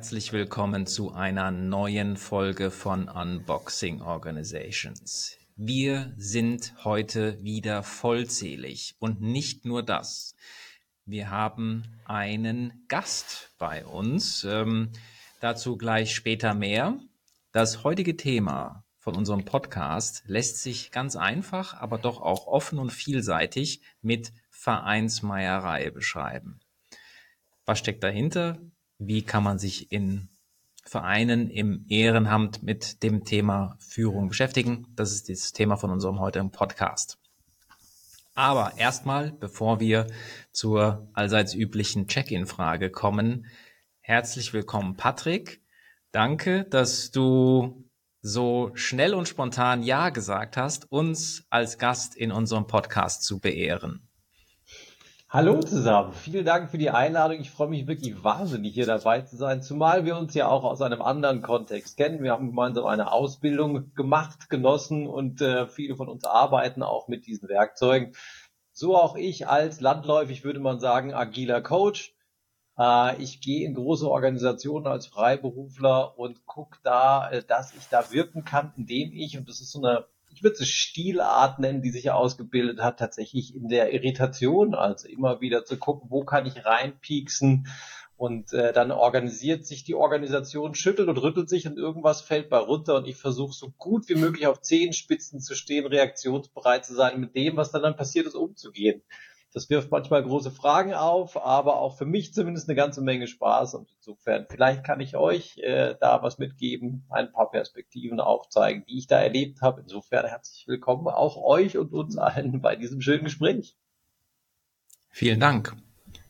herzlich willkommen zu einer neuen Folge von Unboxing Organizations. Wir sind heute wieder vollzählig und nicht nur das. Wir haben einen Gast bei uns. Ähm, dazu gleich später mehr. Das heutige Thema von unserem Podcast lässt sich ganz einfach, aber doch auch offen und vielseitig mit Vereinsmeierei beschreiben. Was steckt dahinter? Wie kann man sich in Vereinen im Ehrenamt mit dem Thema Führung beschäftigen? Das ist das Thema von unserem heutigen Podcast. Aber erstmal, bevor wir zur allseits üblichen Check-in-Frage kommen, herzlich willkommen, Patrick. Danke, dass du so schnell und spontan Ja gesagt hast, uns als Gast in unserem Podcast zu beehren. Hallo zusammen, vielen Dank für die Einladung. Ich freue mich wirklich wahnsinnig hier dabei zu sein, zumal wir uns ja auch aus einem anderen Kontext kennen. Wir haben gemeinsam eine Ausbildung gemacht, genossen und äh, viele von uns arbeiten auch mit diesen Werkzeugen. So auch ich als landläufig würde man sagen agiler Coach. Äh, ich gehe in große Organisationen als Freiberufler und gucke da, äh, dass ich da wirken kann, indem ich, und das ist so eine ich würde es Stilart nennen, die sich ausgebildet hat, tatsächlich in der Irritation, also immer wieder zu gucken, wo kann ich reinpieksen? Und äh, dann organisiert sich die Organisation, schüttelt und rüttelt sich und irgendwas fällt bei runter. Und ich versuche so gut wie möglich auf Zehenspitzen zu stehen, reaktionsbereit zu sein, mit dem, was dann, dann passiert ist, umzugehen. Das wirft manchmal große Fragen auf, aber auch für mich zumindest eine ganze Menge Spaß. Und insofern, vielleicht kann ich euch äh, da was mitgeben, ein paar Perspektiven aufzeigen, die ich da erlebt habe. Insofern herzlich willkommen auch euch und uns allen bei diesem schönen Gespräch. Vielen Dank.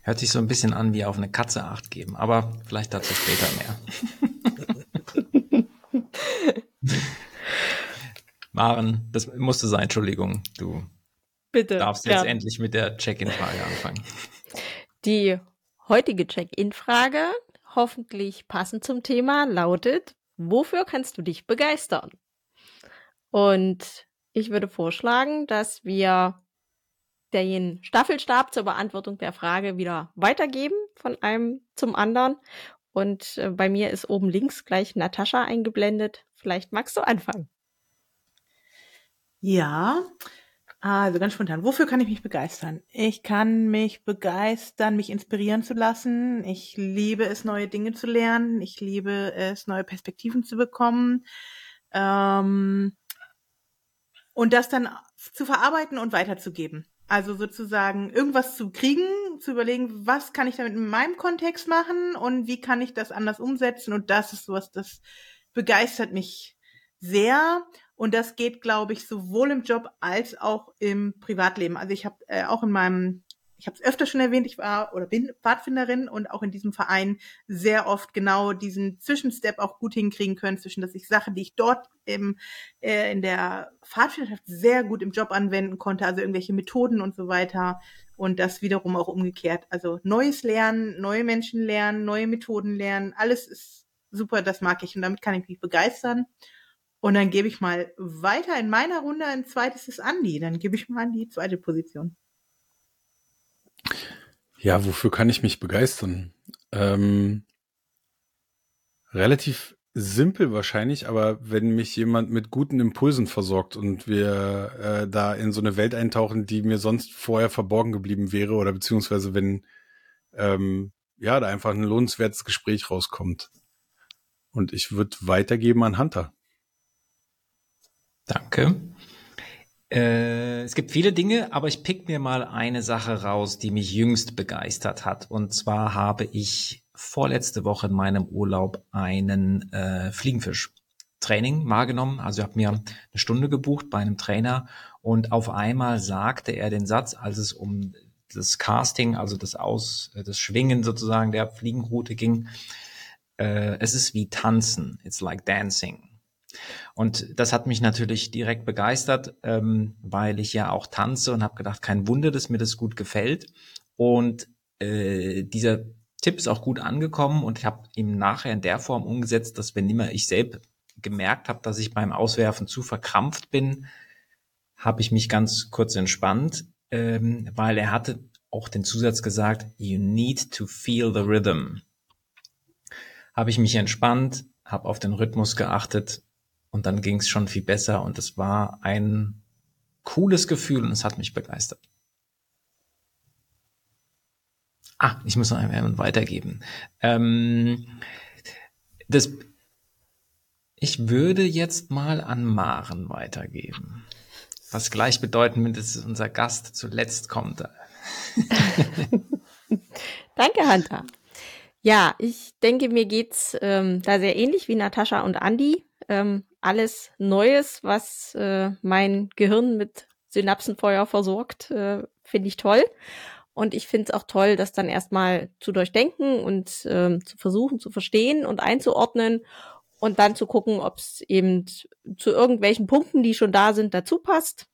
Hört sich so ein bisschen an wie auf eine Katze acht geben, aber vielleicht dazu später mehr. Maren, das musste sein, Entschuldigung, du Bitte. Darfst jetzt ja. endlich mit der Check-in-Frage anfangen. Die heutige Check-in-Frage, hoffentlich passend zum Thema, lautet, wofür kannst du dich begeistern? Und ich würde vorschlagen, dass wir den Staffelstab zur Beantwortung der Frage wieder weitergeben von einem zum anderen. Und äh, bei mir ist oben links gleich Natascha eingeblendet. Vielleicht magst du anfangen. Ja, also ganz spontan. Wofür kann ich mich begeistern? Ich kann mich begeistern, mich inspirieren zu lassen. Ich liebe es, neue Dinge zu lernen. Ich liebe es, neue Perspektiven zu bekommen. Ähm, und das dann zu verarbeiten und weiterzugeben. Also sozusagen irgendwas zu kriegen, zu überlegen, was kann ich damit in meinem Kontext machen und wie kann ich das anders umsetzen. Und das ist sowas, das begeistert mich sehr. Und das geht, glaube ich, sowohl im Job als auch im Privatleben. Also ich habe äh, auch in meinem, ich habe es öfter schon erwähnt, ich war oder bin Pfadfinderin und auch in diesem Verein sehr oft genau diesen Zwischenstep auch gut hinkriegen können, zwischen dass ich Sachen, die ich dort im, äh, in der Pfadfinderschaft sehr gut im Job anwenden konnte, also irgendwelche Methoden und so weiter. Und das wiederum auch umgekehrt. Also neues Lernen, neue Menschen lernen, neue Methoden lernen, alles ist super, das mag ich und damit kann ich mich begeistern. Und dann gebe ich mal weiter in meiner Runde ein zweites ist Andi. Dann gebe ich mal an die zweite Position. Ja, wofür kann ich mich begeistern? Ähm, relativ simpel wahrscheinlich, aber wenn mich jemand mit guten Impulsen versorgt und wir äh, da in so eine Welt eintauchen, die mir sonst vorher verborgen geblieben wäre, oder beziehungsweise wenn ähm, ja da einfach ein lohnenswertes Gespräch rauskommt. Und ich würde weitergeben an Hunter. Danke. Äh, es gibt viele Dinge, aber ich pick mir mal eine Sache raus, die mich jüngst begeistert hat. Und zwar habe ich vorletzte Woche in meinem Urlaub einen äh, Fliegenfisch-Training wahrgenommen. Also ich habe mir eine Stunde gebucht bei einem Trainer und auf einmal sagte er den Satz, als es um das Casting, also das Aus, das Schwingen sozusagen der Fliegenroute ging. Äh, es ist wie Tanzen. It's like dancing. Und das hat mich natürlich direkt begeistert, ähm, weil ich ja auch tanze und habe gedacht, kein Wunder, dass mir das gut gefällt. Und äh, dieser Tipp ist auch gut angekommen und ich habe ihn nachher in der Form umgesetzt, dass wenn immer ich selbst gemerkt habe, dass ich beim Auswerfen zu verkrampft bin, habe ich mich ganz kurz entspannt, ähm, weil er hatte auch den Zusatz gesagt, you need to feel the rhythm habe ich mich entspannt, habe auf den Rhythmus geachtet und dann ging es schon viel besser und es war ein cooles Gefühl und es hat mich begeistert. Ah, ich muss noch einmal weitergeben. Ähm, das, ich würde jetzt mal an Maren weitergeben. Was gleichbedeutend mit, dass unser Gast zuletzt kommt. Danke, Hunter. Ja, ich denke, mir geht's ähm, da sehr ähnlich wie Natascha und Andi. Ähm, alles Neues, was äh, mein Gehirn mit Synapsenfeuer versorgt, äh, finde ich toll. Und ich finde es auch toll, das dann erstmal zu durchdenken und ähm, zu versuchen zu verstehen und einzuordnen und dann zu gucken, ob es eben zu irgendwelchen Punkten, die schon da sind, dazu passt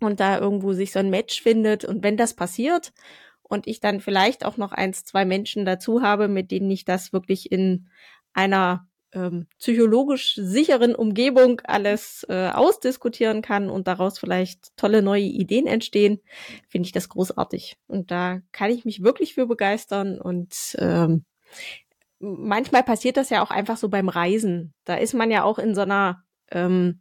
und da irgendwo sich so ein Match findet. Und wenn das passiert und ich dann vielleicht auch noch eins, zwei Menschen dazu habe, mit denen ich das wirklich in einer ähm, psychologisch sicheren Umgebung alles äh, ausdiskutieren kann und daraus vielleicht tolle neue Ideen entstehen, finde ich das großartig. Und da kann ich mich wirklich für begeistern und ähm, manchmal passiert das ja auch einfach so beim Reisen. Da ist man ja auch in so einer ähm,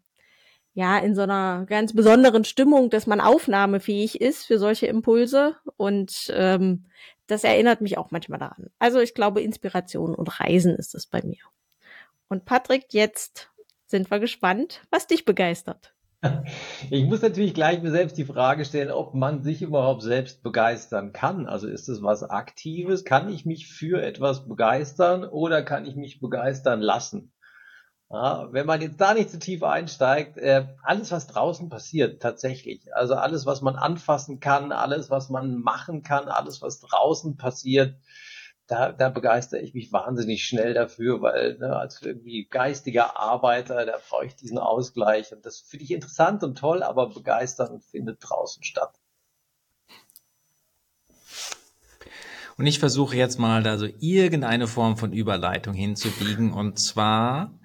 ja, in so einer ganz besonderen Stimmung, dass man aufnahmefähig ist für solche Impulse. Und ähm, das erinnert mich auch manchmal daran. Also ich glaube, Inspiration und Reisen ist es bei mir. Und Patrick, jetzt sind wir gespannt, was dich begeistert. Ich muss natürlich gleich mir selbst die Frage stellen, ob man sich überhaupt selbst begeistern kann. Also ist es was Aktives? Kann ich mich für etwas begeistern oder kann ich mich begeistern lassen? Ja, wenn man jetzt da nicht zu tief einsteigt, äh, alles, was draußen passiert, tatsächlich, also alles, was man anfassen kann, alles, was man machen kann, alles, was draußen passiert, da, da begeistere ich mich wahnsinnig schnell dafür, weil ne, als irgendwie geistiger Arbeiter, da brauche ich diesen Ausgleich und das finde ich interessant und toll, aber begeistern findet draußen statt. Und ich versuche jetzt mal da so irgendeine Form von Überleitung hinzubiegen und zwar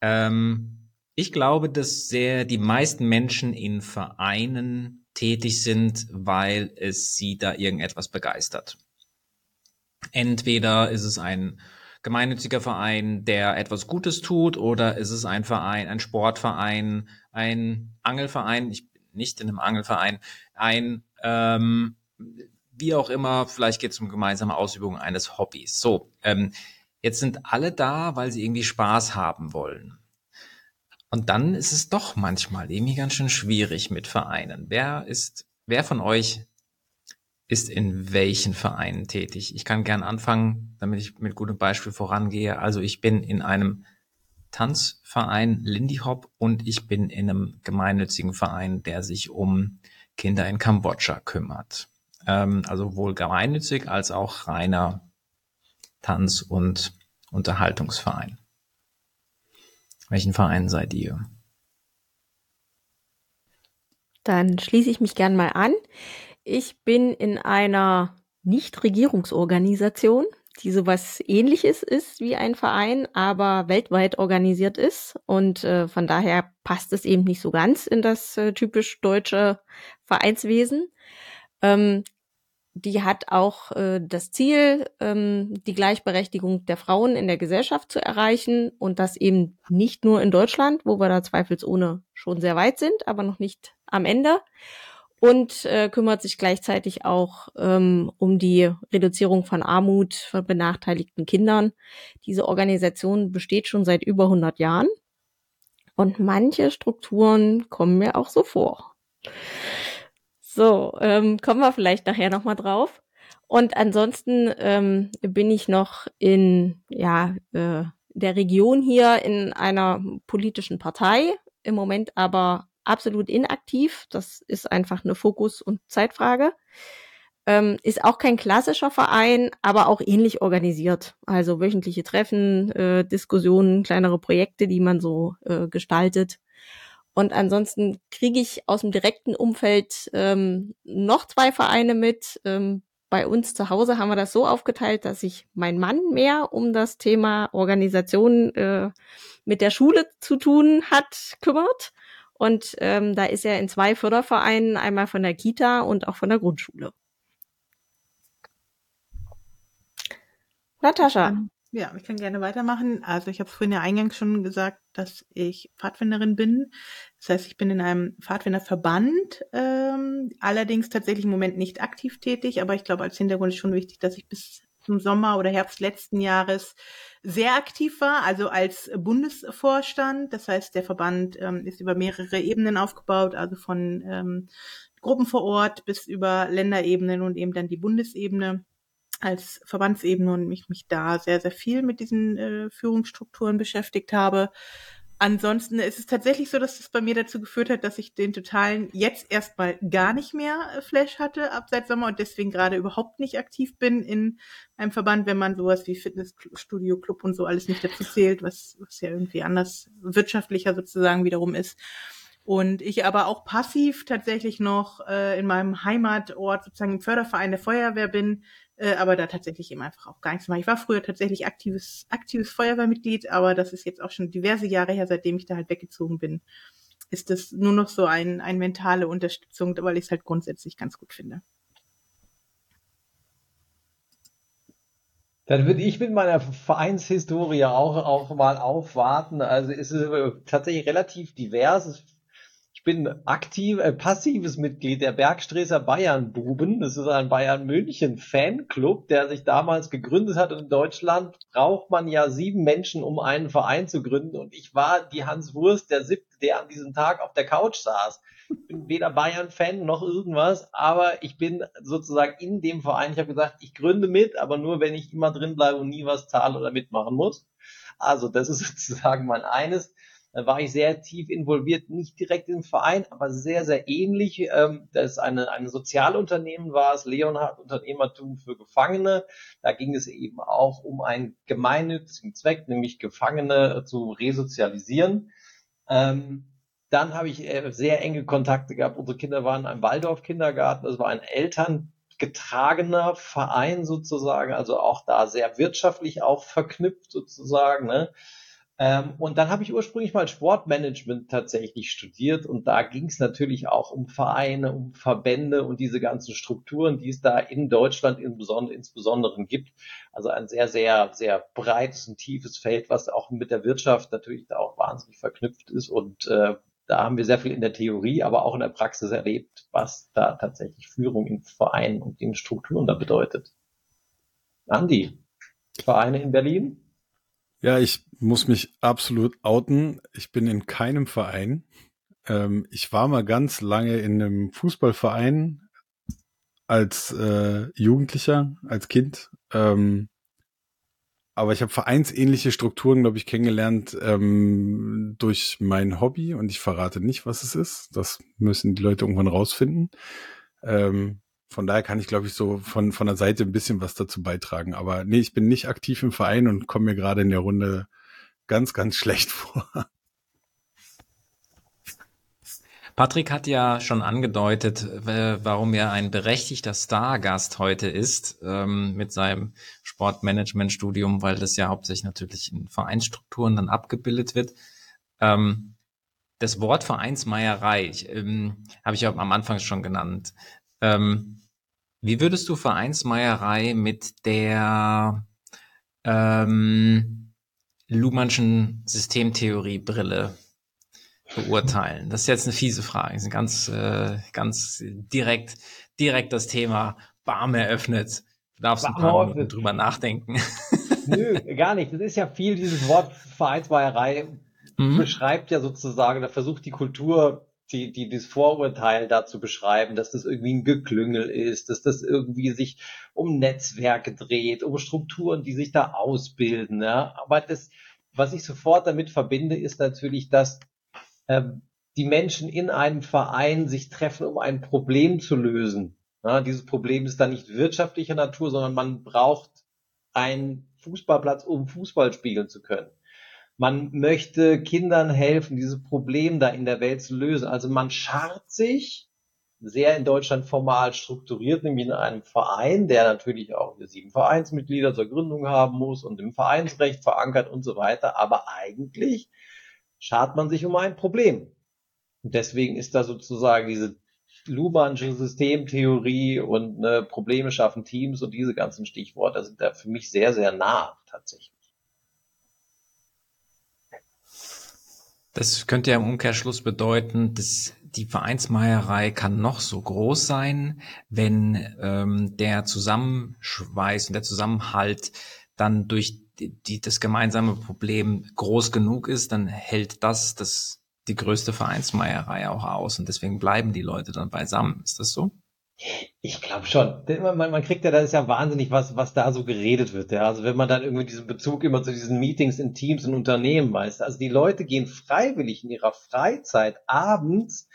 ähm, ich glaube, dass sehr die meisten Menschen in Vereinen tätig sind, weil es sie da irgendetwas begeistert. Entweder ist es ein gemeinnütziger Verein, der etwas Gutes tut, oder ist es ein Verein, ein Sportverein, ein Angelverein, ich bin nicht in einem Angelverein, ein ähm, wie auch immer, vielleicht geht es um gemeinsame Ausübung eines Hobbys. So, ähm, Jetzt sind alle da, weil sie irgendwie Spaß haben wollen. Und dann ist es doch manchmal irgendwie ganz schön schwierig mit Vereinen. Wer ist, wer von euch ist in welchen Vereinen tätig? Ich kann gern anfangen, damit ich mit gutem Beispiel vorangehe. Also ich bin in einem Tanzverein Lindy Hop und ich bin in einem gemeinnützigen Verein, der sich um Kinder in Kambodscha kümmert. Ähm, also wohl gemeinnützig als auch reiner Tanz- und Unterhaltungsverein. Welchen Verein seid ihr? Dann schließe ich mich gern mal an. Ich bin in einer Nichtregierungsorganisation, die sowas ähnliches ist wie ein Verein, aber weltweit organisiert ist. Und äh, von daher passt es eben nicht so ganz in das äh, typisch deutsche Vereinswesen. Ähm, die hat auch äh, das Ziel, ähm, die Gleichberechtigung der Frauen in der Gesellschaft zu erreichen und das eben nicht nur in Deutschland, wo wir da zweifelsohne schon sehr weit sind, aber noch nicht am Ende. Und äh, kümmert sich gleichzeitig auch ähm, um die Reduzierung von Armut von benachteiligten Kindern. Diese Organisation besteht schon seit über 100 Jahren und manche Strukturen kommen mir auch so vor. So, ähm, kommen wir vielleicht nachher nochmal drauf. Und ansonsten ähm, bin ich noch in ja, äh, der Region hier in einer politischen Partei, im Moment aber absolut inaktiv. Das ist einfach eine Fokus- und Zeitfrage. Ähm, ist auch kein klassischer Verein, aber auch ähnlich organisiert. Also wöchentliche Treffen, äh, Diskussionen, kleinere Projekte, die man so äh, gestaltet. Und ansonsten kriege ich aus dem direkten Umfeld ähm, noch zwei Vereine mit. Ähm, bei uns zu Hause haben wir das so aufgeteilt, dass sich mein Mann mehr um das Thema Organisation äh, mit der Schule zu tun hat, kümmert. Und ähm, da ist er in zwei Fördervereinen, einmal von der Kita und auch von der Grundschule. Natascha, Ja, ich kann gerne weitermachen. Also ich habe vorhin ja eingangs schon gesagt, dass ich Pfadfinderin bin. Das heißt, ich bin in einem Pfadfinderverband, ähm, allerdings tatsächlich im Moment nicht aktiv tätig, aber ich glaube, als Hintergrund ist schon wichtig, dass ich bis zum Sommer oder Herbst letzten Jahres sehr aktiv war, also als Bundesvorstand. Das heißt, der Verband ähm, ist über mehrere Ebenen aufgebaut, also von ähm, Gruppen vor Ort bis über Länderebenen und eben dann die Bundesebene als Verbandsebene und mich, mich da sehr, sehr viel mit diesen äh, Führungsstrukturen beschäftigt habe. Ansonsten ist es tatsächlich so, dass es bei mir dazu geführt hat, dass ich den totalen jetzt erstmal gar nicht mehr äh, Flash hatte ab seit Sommer und deswegen gerade überhaupt nicht aktiv bin in einem Verband, wenn man sowas wie Fitnessstudio, Club und so alles nicht dazu zählt, was, was ja irgendwie anders wirtschaftlicher sozusagen wiederum ist. Und ich aber auch passiv tatsächlich noch äh, in meinem Heimatort sozusagen im Förderverein der Feuerwehr bin, äh, aber da tatsächlich eben einfach auch gar nichts mache. Ich war früher tatsächlich aktives, aktives Feuerwehrmitglied, aber das ist jetzt auch schon diverse Jahre her, seitdem ich da halt weggezogen bin. Ist das nur noch so ein, ein mentale Unterstützung, weil ich es halt grundsätzlich ganz gut finde. Dann würde ich mit meiner Vereinshistorie auch, auch mal aufwarten. Also es ist tatsächlich relativ divers. Ich bin aktiv, äh, passives Mitglied der Bergstreßer Bayern Buben. Das ist ein Bayern München Fanclub, der sich damals gegründet hat. Und in Deutschland braucht man ja sieben Menschen, um einen Verein zu gründen. Und ich war die Hans Wurst, der siebte, der an diesem Tag auf der Couch saß. Ich bin weder Bayern-Fan noch irgendwas, aber ich bin sozusagen in dem Verein. Ich habe gesagt, ich gründe mit, aber nur, wenn ich immer drin bleibe und nie was zahle oder mitmachen muss. Also das ist sozusagen mein eines. War ich sehr tief involviert, nicht direkt im Verein, aber sehr, sehr ähnlich. Ähm, das ist eine, ein Sozialunternehmen war es, Leonhard Unternehmertum für Gefangene. Da ging es eben auch um einen gemeinnützigen Zweck, nämlich Gefangene zu resozialisieren. Ähm, dann habe ich äh, sehr enge Kontakte gehabt. Unsere Kinder waren einem Waldorf-Kindergarten. Das war ein elterngetragener Verein sozusagen, also auch da sehr wirtschaftlich auch verknüpft sozusagen. Ne? Ähm, und dann habe ich ursprünglich mal Sportmanagement tatsächlich studiert und da ging es natürlich auch um Vereine, um Verbände und diese ganzen Strukturen, die es da in Deutschland insbesondere gibt. Also ein sehr, sehr, sehr breites und tiefes Feld, was auch mit der Wirtschaft natürlich da auch wahnsinnig verknüpft ist und äh, da haben wir sehr viel in der Theorie, aber auch in der Praxis erlebt, was da tatsächlich Führung in Vereinen und in Strukturen da bedeutet. Andi, Vereine in Berlin? Ja, ich muss mich absolut outen. Ich bin in keinem Verein. Ähm, ich war mal ganz lange in einem Fußballverein als äh, Jugendlicher, als Kind. Ähm, aber ich habe vereinsähnliche Strukturen, glaube ich, kennengelernt ähm, durch mein Hobby und ich verrate nicht, was es ist. Das müssen die Leute irgendwann rausfinden. Ähm, von daher kann ich, glaube ich, so von, von der Seite ein bisschen was dazu beitragen. Aber nee, ich bin nicht aktiv im Verein und komme mir gerade in der Runde ganz, ganz schlecht vor. Patrick hat ja schon angedeutet, warum er ein berechtigter Stargast heute ist ähm, mit seinem Sportmanagement-Studium, weil das ja hauptsächlich natürlich in Vereinsstrukturen dann abgebildet wird. Ähm, das Wort Vereinsmeierei ähm, habe ich ja am Anfang schon genannt. Ähm, wie würdest du Vereinsmeierei mit der ähm, Luhmannschen Systemtheorie-Brille beurteilen? Das ist jetzt eine fiese Frage. Das ist ganz, äh, ganz direkt, direkt das Thema Bam eröffnet. Du darfst ein paar Minuten drüber nachdenken. Nö, gar nicht. Das ist ja viel, dieses Wort Vereinsmeierei mhm. beschreibt ja sozusagen, da versucht die Kultur die, die das Vorurteil dazu beschreiben, dass das irgendwie ein Geklüngel ist, dass das irgendwie sich um Netzwerke dreht, um Strukturen, die sich da ausbilden. Ja. Aber das, was ich sofort damit verbinde, ist natürlich, dass ähm, die Menschen in einem Verein sich treffen, um ein Problem zu lösen. Ja, dieses Problem ist dann nicht wirtschaftlicher Natur, sondern man braucht einen Fußballplatz, um Fußball spielen zu können. Man möchte Kindern helfen, dieses Problem da in der Welt zu lösen. Also man schart sich sehr in Deutschland formal strukturiert, nämlich in einem Verein, der natürlich auch sieben Vereinsmitglieder zur Gründung haben muss und im Vereinsrecht verankert und so weiter. Aber eigentlich schart man sich um ein Problem. Und deswegen ist da sozusagen diese Luhmannsche Systemtheorie und ne, Probleme schaffen Teams und diese ganzen Stichworte sind da für mich sehr, sehr nah tatsächlich. Das könnte ja im Umkehrschluss bedeuten, dass die Vereinsmeierei kann noch so groß sein, wenn ähm, der Zusammenschweiß und der Zusammenhalt dann durch die, die, das gemeinsame Problem groß genug ist, dann hält das, das die größte Vereinsmeierei auch aus und deswegen bleiben die Leute dann beisammen. Ist das so? Ich glaube schon. Man, man kriegt ja, da ist ja wahnsinnig was, was da so geredet wird. Ja. Also wenn man dann irgendwie diesen Bezug immer zu diesen Meetings in Teams und Unternehmen weiß. Also die Leute gehen freiwillig in ihrer Freizeit abends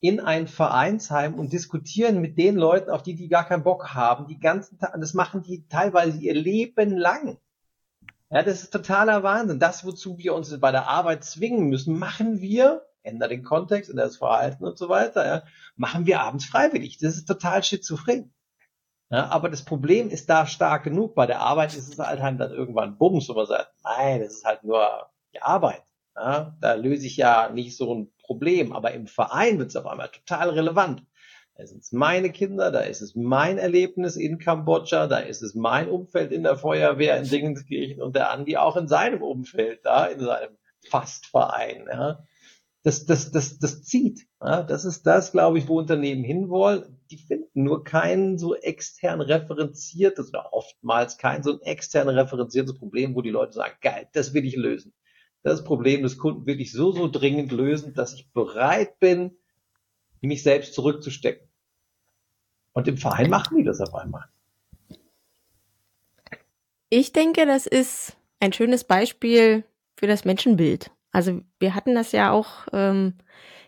in ein Vereinsheim und diskutieren mit den Leuten, auf die die gar keinen Bock haben, die ganzen Tag. Das machen die teilweise ihr Leben lang. Ja, das ist totaler Wahnsinn. Das, wozu wir uns bei der Arbeit zwingen müssen, machen wir ändere den Kontext, ändere das Verhalten und so weiter, ja, machen wir abends freiwillig. Das ist total schizophren. Ja, aber das Problem ist da stark genug. Bei der Arbeit ist es halt, dann irgendwann Bums, wo man sagt, nein, das ist halt nur die Arbeit. Ja, da löse ich ja nicht so ein Problem. Aber im Verein wird es auf einmal total relevant. Da sind es meine Kinder, da ist es mein Erlebnis in Kambodscha, da ist es mein Umfeld in der Feuerwehr in Dingenskirchen und der Andi auch in seinem Umfeld da, in seinem Fastverein. Ja das, das, das, das zieht. Ja, das ist das, glaube ich, wo Unternehmen hinwollen. Die finden nur kein so extern referenziertes oder oftmals kein so ein extern referenziertes Problem, wo die Leute sagen, geil, das will ich lösen. Das Problem des Kunden will ich so, so dringend lösen, dass ich bereit bin, mich selbst zurückzustecken. Und im Verein machen die das auf einmal. Ich denke, das ist ein schönes Beispiel für das Menschenbild. Also wir hatten das ja auch ähm,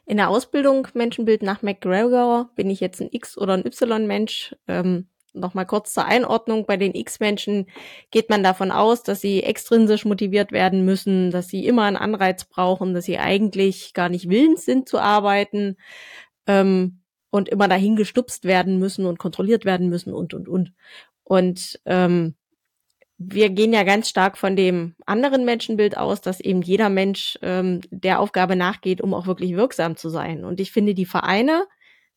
in der Ausbildung Menschenbild nach McGregor. Bin ich jetzt ein X- oder ein Y-Mensch? Ähm, Nochmal kurz zur Einordnung. Bei den X-Menschen geht man davon aus, dass sie extrinsisch motiviert werden müssen, dass sie immer einen Anreiz brauchen, dass sie eigentlich gar nicht willens sind zu arbeiten ähm, und immer dahin gestupst werden müssen und kontrolliert werden müssen und, und, und. Und ähm, wir gehen ja ganz stark von dem anderen Menschenbild aus, dass eben jeder Mensch ähm, der Aufgabe nachgeht, um auch wirklich wirksam zu sein. Und ich finde, die Vereine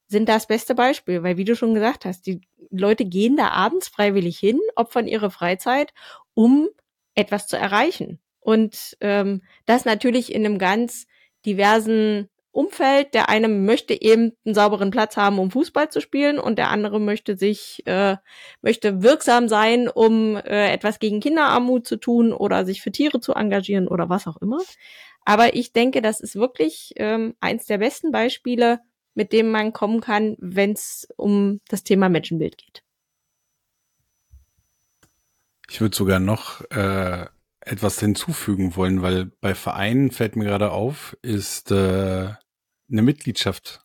sind das beste Beispiel, weil wie du schon gesagt hast, die Leute gehen da abends freiwillig hin, opfern ihre Freizeit, um etwas zu erreichen. Und ähm, das natürlich in einem ganz diversen Umfeld. Der eine möchte eben einen sauberen Platz haben, um Fußball zu spielen, und der andere möchte sich, äh, möchte wirksam sein, um äh, etwas gegen Kinderarmut zu tun oder sich für Tiere zu engagieren oder was auch immer. Aber ich denke, das ist wirklich ähm, eins der besten Beispiele, mit dem man kommen kann, wenn es um das Thema Menschenbild geht. Ich würde sogar noch äh, etwas hinzufügen wollen, weil bei Vereinen fällt mir gerade auf, ist äh, eine Mitgliedschaft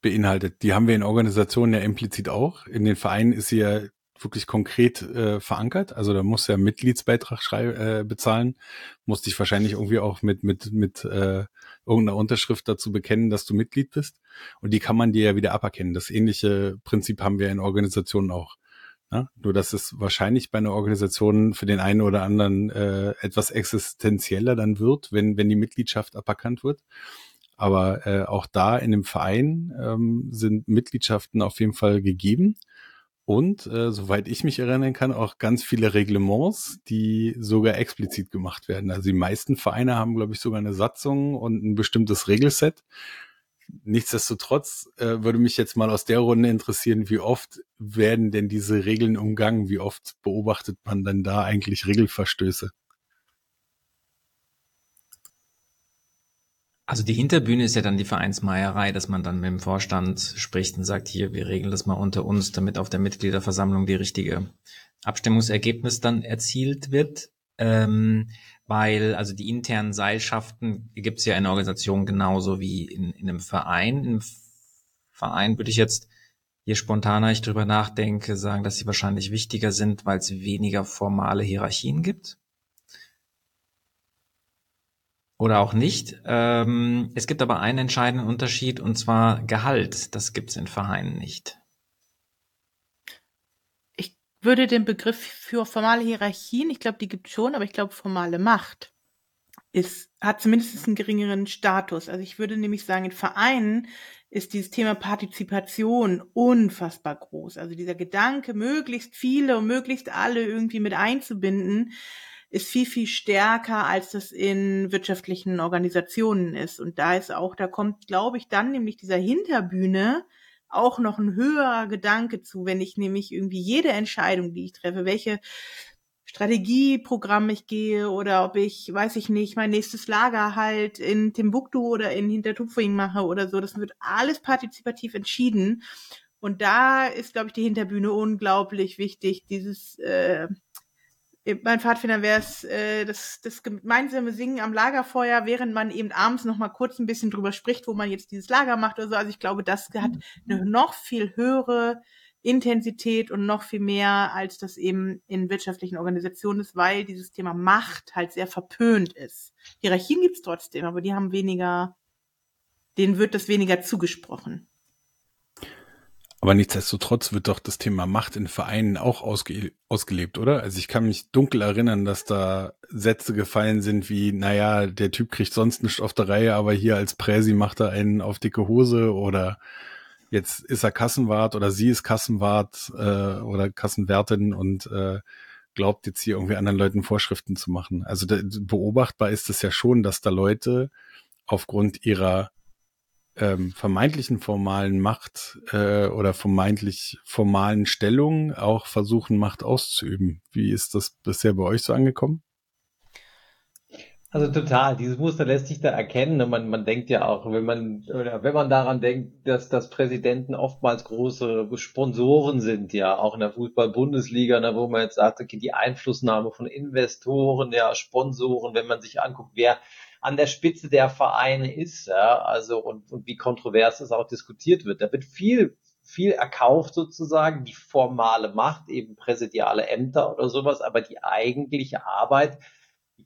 beinhaltet. Die haben wir in Organisationen ja implizit auch. In den Vereinen ist sie ja wirklich konkret äh, verankert. Also da musst du ja Mitgliedsbeitrag schrei äh, bezahlen, musst dich wahrscheinlich irgendwie auch mit mit mit äh, irgendeiner Unterschrift dazu bekennen, dass du Mitglied bist. Und die kann man dir ja wieder aberkennen. Das ähnliche Prinzip haben wir in Organisationen auch. Ja? Nur dass es wahrscheinlich bei einer Organisation für den einen oder anderen äh, etwas existenzieller dann wird, wenn wenn die Mitgliedschaft aberkannt wird. Aber äh, auch da in dem Verein ähm, sind Mitgliedschaften auf jeden Fall gegeben. Und äh, soweit ich mich erinnern kann, auch ganz viele Reglements, die sogar explizit gemacht werden. Also die meisten Vereine haben, glaube ich, sogar eine Satzung und ein bestimmtes Regelset. Nichtsdestotrotz äh, würde mich jetzt mal aus der Runde interessieren, wie oft werden denn diese Regeln umgangen? Wie oft beobachtet man dann da eigentlich Regelverstöße? Also die Hinterbühne ist ja dann die Vereinsmeierei, dass man dann mit dem Vorstand spricht und sagt, hier, wir regeln das mal unter uns, damit auf der Mitgliederversammlung die richtige Abstimmungsergebnis dann erzielt wird. Ähm, weil also die internen Seilschaften gibt es ja in der Organisation genauso wie in, in einem Verein. Im Verein würde ich jetzt je spontaner ich drüber nachdenke, sagen, dass sie wahrscheinlich wichtiger sind, weil es weniger formale Hierarchien gibt oder auch nicht. Ähm, es gibt aber einen entscheidenden Unterschied und zwar Gehalt. Das gibt es in Vereinen nicht. Ich würde den Begriff für formale Hierarchien, ich glaube, die gibt es schon, aber ich glaube, formale Macht ist, hat zumindest einen geringeren Status. Also ich würde nämlich sagen, in Vereinen ist dieses Thema Partizipation unfassbar groß. Also dieser Gedanke, möglichst viele und möglichst alle irgendwie mit einzubinden, ist viel, viel stärker, als das in wirtschaftlichen Organisationen ist. Und da ist auch, da kommt, glaube ich, dann nämlich dieser Hinterbühne auch noch ein höherer Gedanke zu, wenn ich nämlich irgendwie jede Entscheidung, die ich treffe, welche Strategieprogramm ich gehe oder ob ich, weiß ich nicht, mein nächstes Lager halt in Timbuktu oder in Hintertupfing mache oder so. Das wird alles partizipativ entschieden. Und da ist, glaube ich, die Hinterbühne unglaublich wichtig. Dieses äh, mein Pfadfinder wäre es äh, das, das gemeinsame Singen am Lagerfeuer, während man eben abends noch mal kurz ein bisschen drüber spricht, wo man jetzt dieses Lager macht oder so. Also ich glaube, das hat eine noch viel höhere Intensität und noch viel mehr, als das eben in wirtschaftlichen Organisationen ist, weil dieses Thema Macht halt sehr verpönt ist. Hierarchien gibt's trotzdem, aber die haben weniger, denen wird das weniger zugesprochen. Aber nichtsdestotrotz wird doch das Thema Macht in Vereinen auch ausge ausgelebt, oder? Also ich kann mich dunkel erinnern, dass da Sätze gefallen sind wie, naja, der Typ kriegt sonst nichts auf der Reihe, aber hier als Präsi macht er einen auf dicke Hose oder jetzt ist er Kassenwart oder sie ist Kassenwart äh, oder Kassenwärtin und äh, glaubt jetzt hier irgendwie anderen Leuten Vorschriften zu machen. Also beobachtbar ist es ja schon, dass da Leute aufgrund ihrer ähm, vermeintlichen formalen Macht äh, oder vermeintlich formalen Stellung auch versuchen, Macht auszuüben. Wie ist das bisher bei euch so angekommen? Also total, dieses Muster lässt sich da erkennen. Und man, man denkt ja auch, wenn man, oder wenn man daran denkt, dass, dass Präsidenten oftmals große Sponsoren sind, ja, auch in der Fußball-Bundesliga, ne, wo man jetzt sagt, okay, die Einflussnahme von Investoren, ja, Sponsoren, wenn man sich anguckt, wer an der Spitze der Vereine ist, ja, also und, und wie kontrovers es auch diskutiert wird. Da wird viel, viel erkauft sozusagen, die formale Macht, eben präsidiale Ämter oder sowas, aber die eigentliche Arbeit,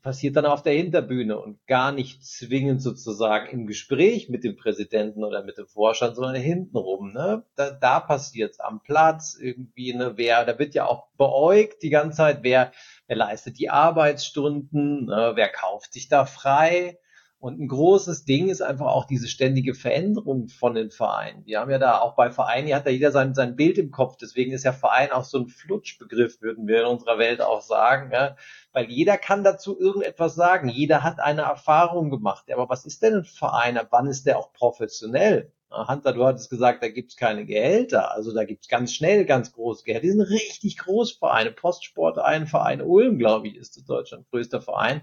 passiert dann auf der Hinterbühne und gar nicht zwingend sozusagen im Gespräch mit dem Präsidenten oder mit dem Vorstand, sondern hintenrum. Ne? Da, da passiert am Platz irgendwie, ne, wer, da wird ja auch beäugt die ganze Zeit, wer wer leistet die Arbeitsstunden, ne, wer kauft sich da frei. Und ein großes Ding ist einfach auch diese ständige Veränderung von den Vereinen. Wir haben ja da auch bei Vereinen, hier hat da jeder sein, sein Bild im Kopf. Deswegen ist ja Verein auch so ein Flutschbegriff, würden wir in unserer Welt auch sagen. Ja? Weil jeder kann dazu irgendetwas sagen. Jeder hat eine Erfahrung gemacht. Aber was ist denn ein Verein? Wann ist der auch professionell? Hunter, du hattest gesagt, da gibt's keine Gehälter. Also da gibt's ganz schnell ganz große Gehälter. Die sind richtig Großvereine. Postsport, ein Verein Ulm, glaube ich, ist das Deutschland größter Verein.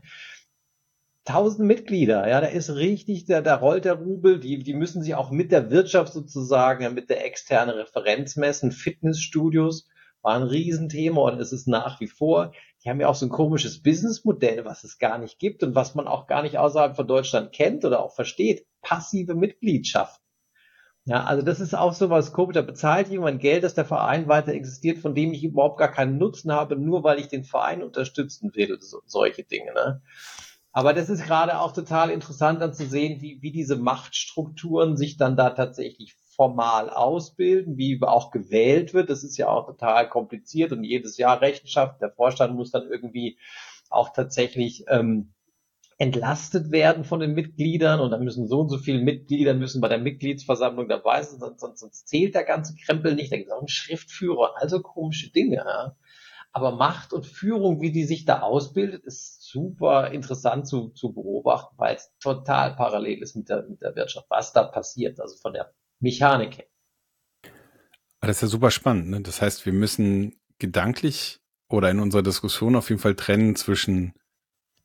Tausend Mitglieder, ja, da ist richtig, da, da rollt der Rubel, die, die müssen sich auch mit der Wirtschaft sozusagen, mit der externen Referenz messen. Fitnessstudios war ein Riesenthema und es ist nach wie vor. Die haben ja auch so ein komisches Businessmodell, was es gar nicht gibt und was man auch gar nicht außerhalb von Deutschland kennt oder auch versteht. Passive Mitgliedschaft. Ja, also das ist auch so was komisch. Da bezahlt jemand Geld, dass der Verein weiter existiert, von dem ich überhaupt gar keinen Nutzen habe, nur weil ich den Verein unterstützen will. So, solche Dinge. Ne? Aber das ist gerade auch total interessant dann zu sehen, wie, wie diese Machtstrukturen sich dann da tatsächlich formal ausbilden, wie auch gewählt wird. Das ist ja auch total kompliziert und jedes Jahr Rechenschaft. Der Vorstand muss dann irgendwie auch tatsächlich ähm, entlastet werden von den Mitgliedern und dann müssen so und so viele Mitglieder müssen bei der Mitgliedsversammlung dabei sein, sonst, sonst, sonst zählt der ganze Krempel nicht. Da gibt es auch einen Schriftführer, also komische Dinge. Ja. Aber Macht und Führung, wie die sich da ausbildet, ist super interessant zu, zu beobachten, weil es total parallel ist mit der, mit der Wirtschaft, was da passiert, also von der Mechanik her. Das ist ja super spannend. Ne? Das heißt, wir müssen gedanklich oder in unserer Diskussion auf jeden Fall trennen zwischen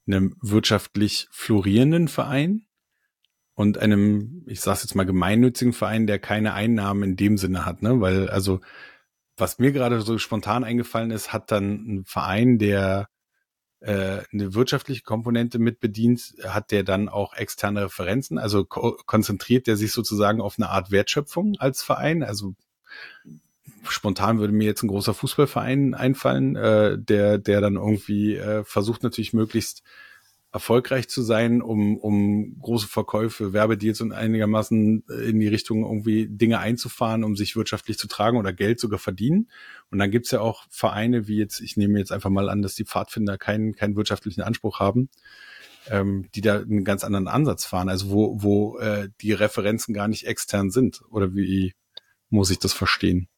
einem wirtschaftlich florierenden Verein und einem, ich sag's jetzt mal, gemeinnützigen Verein, der keine Einnahmen in dem Sinne hat, ne? Weil, also, was mir gerade so spontan eingefallen ist, hat dann ein Verein, der äh, eine wirtschaftliche Komponente mit bedient, hat der dann auch externe Referenzen, also ko konzentriert der sich sozusagen auf eine Art Wertschöpfung als Verein, also spontan würde mir jetzt ein großer Fußballverein einfallen, äh, der, der dann irgendwie äh, versucht natürlich möglichst erfolgreich zu sein, um, um große Verkäufe, Werbedeals und einigermaßen äh, in die Richtung irgendwie Dinge einzufahren, um sich wirtschaftlich zu tragen oder Geld sogar verdienen. Und dann gibt's ja auch Vereine wie jetzt, ich nehme jetzt einfach mal an, dass die Pfadfinder keinen, keinen wirtschaftlichen Anspruch haben, ähm, die da einen ganz anderen Ansatz fahren, also wo, wo äh, die Referenzen gar nicht extern sind. Oder wie muss ich das verstehen?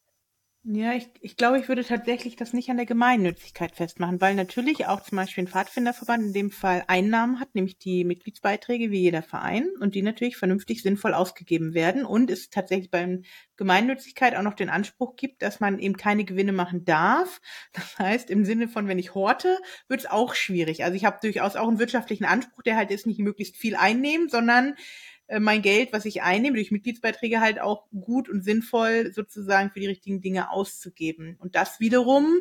Ja, ich, ich glaube, ich würde tatsächlich das nicht an der Gemeinnützigkeit festmachen, weil natürlich auch zum Beispiel ein Pfadfinderverband in dem Fall Einnahmen hat, nämlich die Mitgliedsbeiträge wie jeder Verein und die natürlich vernünftig sinnvoll ausgegeben werden und es tatsächlich beim Gemeinnützigkeit auch noch den Anspruch gibt, dass man eben keine Gewinne machen darf. Das heißt, im Sinne von, wenn ich horte, wird es auch schwierig. Also ich habe durchaus auch einen wirtschaftlichen Anspruch, der halt ist nicht möglichst viel einnehmen, sondern mein Geld, was ich einnehme durch Mitgliedsbeiträge halt auch gut und sinnvoll sozusagen für die richtigen Dinge auszugeben. Und das wiederum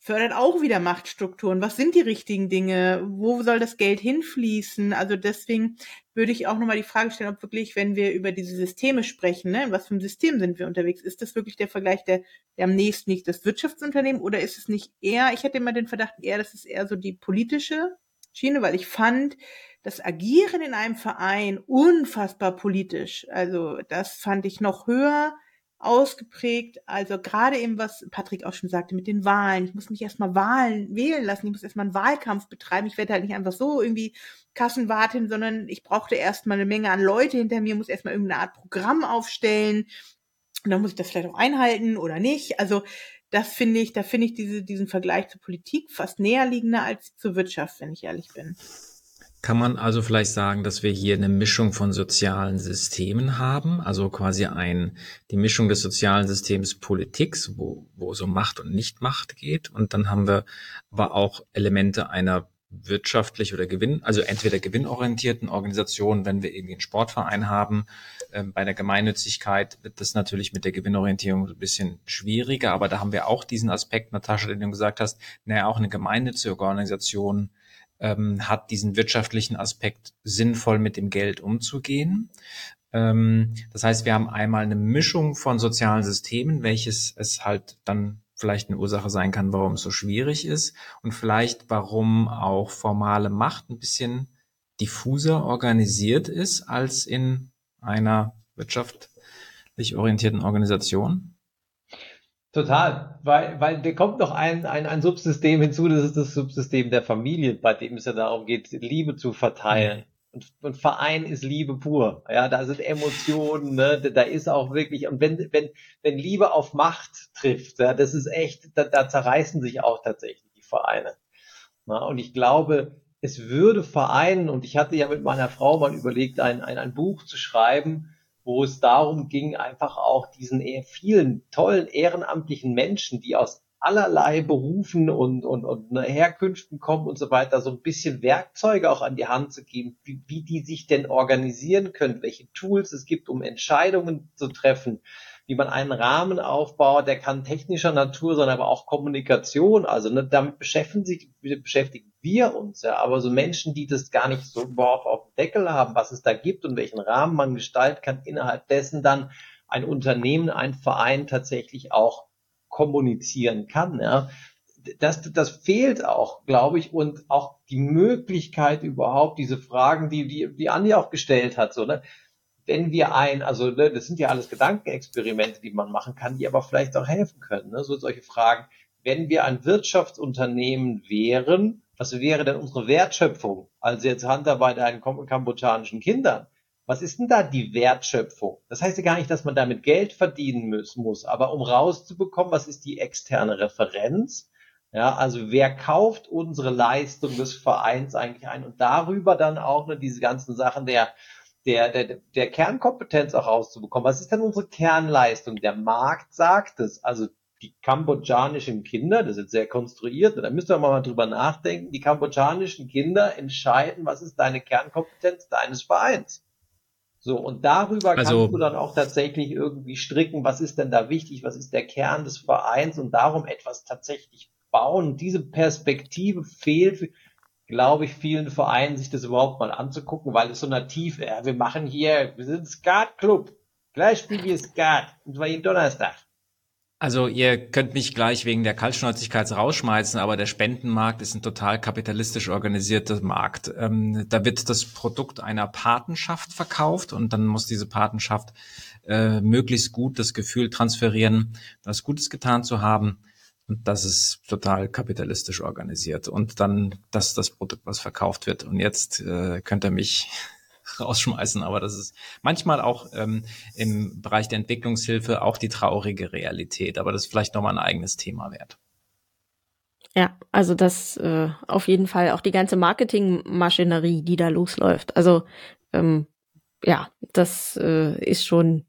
fördert auch wieder Machtstrukturen. Was sind die richtigen Dinge? Wo soll das Geld hinfließen? Also deswegen würde ich auch nochmal die Frage stellen, ob wirklich, wenn wir über diese Systeme sprechen, ne, in was für ein System sind wir unterwegs? Ist das wirklich der Vergleich, der, der am nächsten liegt, das Wirtschaftsunternehmen oder ist es nicht eher, ich hätte immer den Verdacht eher, das ist eher so die politische Schiene, weil ich fand, das Agieren in einem Verein unfassbar politisch. Also das fand ich noch höher ausgeprägt. Also gerade eben, was Patrick auch schon sagte mit den Wahlen. Ich muss mich erstmal Wahlen wählen lassen. Ich muss erstmal einen Wahlkampf betreiben. Ich werde halt nicht einfach so irgendwie Kassenwartin, sondern ich brauchte erstmal eine Menge an Leute hinter mir, muss erstmal irgendeine Art Programm aufstellen. Und dann muss ich das vielleicht auch einhalten oder nicht. Also das finde ich, da finde ich diese, diesen Vergleich zur Politik fast näher liegender als zur Wirtschaft, wenn ich ehrlich bin. Kann man also vielleicht sagen, dass wir hier eine Mischung von sozialen Systemen haben, also quasi ein, die Mischung des sozialen Systems Politik, wo, wo so Macht und Nichtmacht geht. Und dann haben wir aber auch Elemente einer wirtschaftlich oder Gewinn, also entweder gewinnorientierten Organisation, wenn wir irgendwie einen Sportverein haben. Ähm, bei der Gemeinnützigkeit wird das natürlich mit der Gewinnorientierung ein bisschen schwieriger, aber da haben wir auch diesen Aspekt, Natascha, den du gesagt hast, naja, auch eine gemeinnützige Organisation ähm, hat diesen wirtschaftlichen Aspekt, sinnvoll mit dem Geld umzugehen. Ähm, das heißt, wir haben einmal eine Mischung von sozialen Systemen, welches es halt dann vielleicht eine Ursache sein kann, warum es so schwierig ist und vielleicht warum auch formale Macht ein bisschen diffuser organisiert ist als in einer wirtschaftlich orientierten Organisation? Total, weil, weil da kommt noch ein, ein, ein Subsystem hinzu, das ist das Subsystem der Familie, bei dem es ja darum geht, Liebe zu verteilen. Und, und Verein ist Liebe pur. Ja, da sind Emotionen, ne? da ist auch wirklich, und wenn, wenn, wenn Liebe auf Macht trifft, ja, das ist echt, da, da zerreißen sich auch tatsächlich die Vereine. Na, und ich glaube, es würde Vereinen, und ich hatte ja mit meiner Frau mal überlegt, ein, ein, ein Buch zu schreiben, wo es darum ging, einfach auch diesen vielen tollen ehrenamtlichen Menschen, die aus allerlei Berufen und, und, und Herkünften kommen und so weiter, so ein bisschen Werkzeuge auch an die Hand zu geben, wie, wie die sich denn organisieren können, welche Tools es gibt, um Entscheidungen zu treffen, wie man einen Rahmen aufbaut, der kann technischer Natur sein, aber auch Kommunikation. Also ne, damit beschäftigen sich, beschäftigen wir uns, ja, aber so Menschen, die das gar nicht so überhaupt auf dem Deckel haben, was es da gibt und welchen Rahmen man gestalten kann, innerhalb dessen dann ein Unternehmen, ein Verein tatsächlich auch kommunizieren kann. Ja. Das, das fehlt auch, glaube ich, und auch die Möglichkeit überhaupt, diese Fragen, die, die, die Andi auch gestellt hat, so, ne, wenn wir ein, also ne, das sind ja alles Gedankenexperimente, die man machen kann, die aber vielleicht auch helfen können. Ne? So solche Fragen. Wenn wir ein Wirtschaftsunternehmen wären, was wäre denn unsere Wertschöpfung? Also jetzt Handarbeit bei deinen kambodschanischen Kindern. Was ist denn da die Wertschöpfung? Das heißt ja gar nicht, dass man damit Geld verdienen muss, aber um rauszubekommen, was ist die externe Referenz? Ja, also wer kauft unsere Leistung des Vereins eigentlich ein und darüber dann auch ne, diese ganzen Sachen der der, der, der Kernkompetenz auch rauszubekommen. Was ist denn unsere Kernleistung? Der Markt sagt es. Also die kambodschanischen Kinder, das ist jetzt sehr konstruiert, da müsst ihr mal drüber nachdenken, die kambodschanischen Kinder entscheiden, was ist deine Kernkompetenz deines Vereins. So, und darüber also, kannst du dann auch tatsächlich irgendwie stricken, was ist denn da wichtig, was ist der Kern des Vereins und darum etwas tatsächlich bauen. diese Perspektive fehlt glaube ich, vielen Vereinen sich das überhaupt mal anzugucken, weil es so nativ ist. Wir machen hier, wir sind Skat-Club. Gleich spielen wir Skat. Und zwar jeden Donnerstag. Also ihr könnt mich gleich wegen der Kaltschnäuzigkeit rausschmeißen, aber der Spendenmarkt ist ein total kapitalistisch organisierter Markt. Ähm, da wird das Produkt einer Patenschaft verkauft und dann muss diese Patenschaft äh, möglichst gut das Gefühl transferieren, was Gutes getan zu haben. Und das ist total kapitalistisch organisiert. Und dann das ist das Produkt, was verkauft wird. Und jetzt äh, könnt ihr mich rausschmeißen, aber das ist manchmal auch ähm, im Bereich der Entwicklungshilfe auch die traurige Realität, aber das ist vielleicht nochmal ein eigenes Thema wert. Ja, also das äh, auf jeden Fall auch die ganze Marketingmaschinerie, die da losläuft. Also ähm, ja, das äh, ist schon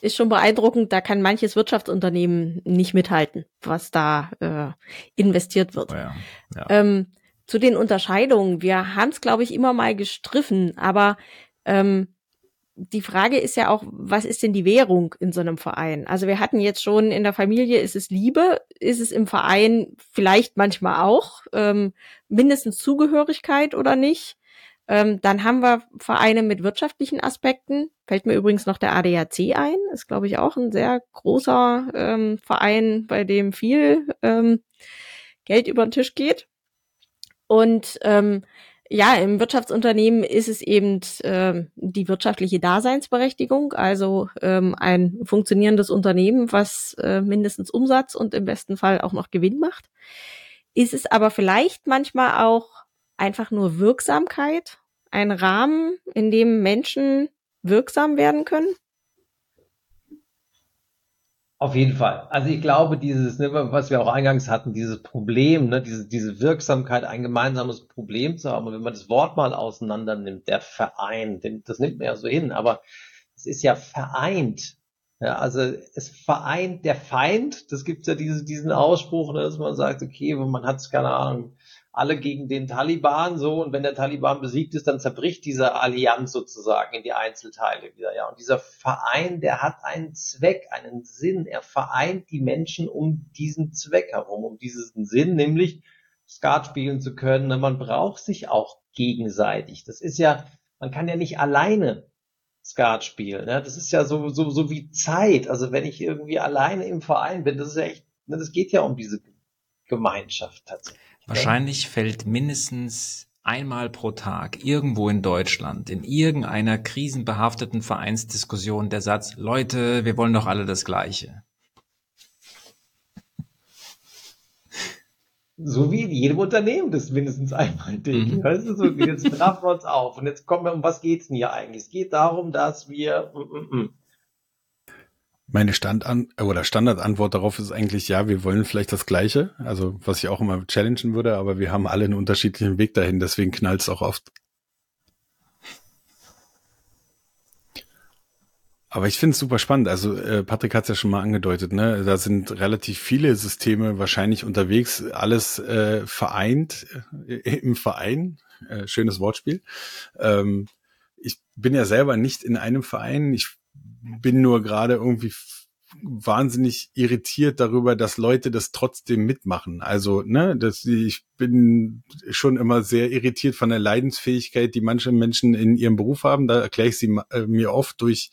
ist schon beeindruckend. Da kann manches Wirtschaftsunternehmen nicht mithalten, was da äh, investiert wird. Oh ja, ja. Ähm, zu den Unterscheidungen. Wir haben es, glaube ich, immer mal gestriffen, aber ähm, die Frage ist ja auch, was ist denn die Währung in so einem Verein? Also wir hatten jetzt schon in der Familie, ist es Liebe, ist es im Verein vielleicht manchmal auch, ähm, mindestens Zugehörigkeit oder nicht. Ähm, dann haben wir Vereine mit wirtschaftlichen Aspekten. Fällt mir übrigens noch der ADAC ein, ist glaube ich auch ein sehr großer ähm, Verein, bei dem viel ähm, Geld über den Tisch geht. Und ähm, ja, im Wirtschaftsunternehmen ist es eben äh, die wirtschaftliche Daseinsberechtigung, also ähm, ein funktionierendes Unternehmen, was äh, mindestens Umsatz und im besten Fall auch noch Gewinn macht. Ist es aber vielleicht manchmal auch einfach nur Wirksamkeit, ein Rahmen, in dem Menschen wirksam werden können? Auf jeden Fall. Also ich glaube, dieses, ne, was wir auch eingangs hatten, dieses Problem, ne, diese, diese Wirksamkeit, ein gemeinsames Problem zu haben. Und wenn man das Wort mal auseinander nimmt, der Verein, den, das nimmt man ja so hin, aber es ist ja vereint. Ja, also es vereint der Feind, das gibt ja diese, diesen Ausspruch, ne, dass man sagt, okay, man hat keine Ahnung, alle gegen den Taliban so und wenn der Taliban besiegt ist, dann zerbricht diese Allianz sozusagen in die Einzelteile wieder, ja. Und dieser Verein, der hat einen Zweck, einen Sinn. Er vereint die Menschen um diesen Zweck herum, um diesen Sinn, nämlich Skat spielen zu können. Man braucht sich auch gegenseitig. Das ist ja, man kann ja nicht alleine Skat spielen. Ne? Das ist ja so, so, so wie Zeit. Also wenn ich irgendwie alleine im Verein bin, das ist ja echt, ne, das geht ja um diese Gemeinschaft tatsächlich. Wahrscheinlich fällt mindestens einmal pro Tag irgendwo in Deutschland in irgendeiner krisenbehafteten Vereinsdiskussion der Satz, Leute, wir wollen doch alle das Gleiche. So wie in jedem Unternehmen das mindestens einmal denkt. Mhm. Weißt du, so, jetzt treffen wir uns auf und jetzt kommen wir, um was geht's denn hier eigentlich? Es geht darum, dass wir, mm, mm, mm. Meine Standan oder Standardantwort darauf ist eigentlich ja, wir wollen vielleicht das Gleiche, also was ich auch immer challengen würde, aber wir haben alle einen unterschiedlichen Weg dahin, deswegen knallt es auch oft. Aber ich finde es super spannend. Also äh, Patrick hat es ja schon mal angedeutet, ne? Da sind relativ viele Systeme wahrscheinlich unterwegs, alles äh, vereint äh, im Verein. Äh, schönes Wortspiel. Ähm, ich bin ja selber nicht in einem Verein. Ich bin nur gerade irgendwie wahnsinnig irritiert darüber, dass Leute das trotzdem mitmachen. Also, ne, dass ich bin schon immer sehr irritiert von der Leidensfähigkeit, die manche Menschen in ihrem Beruf haben. Da erkläre ich sie äh, mir oft durch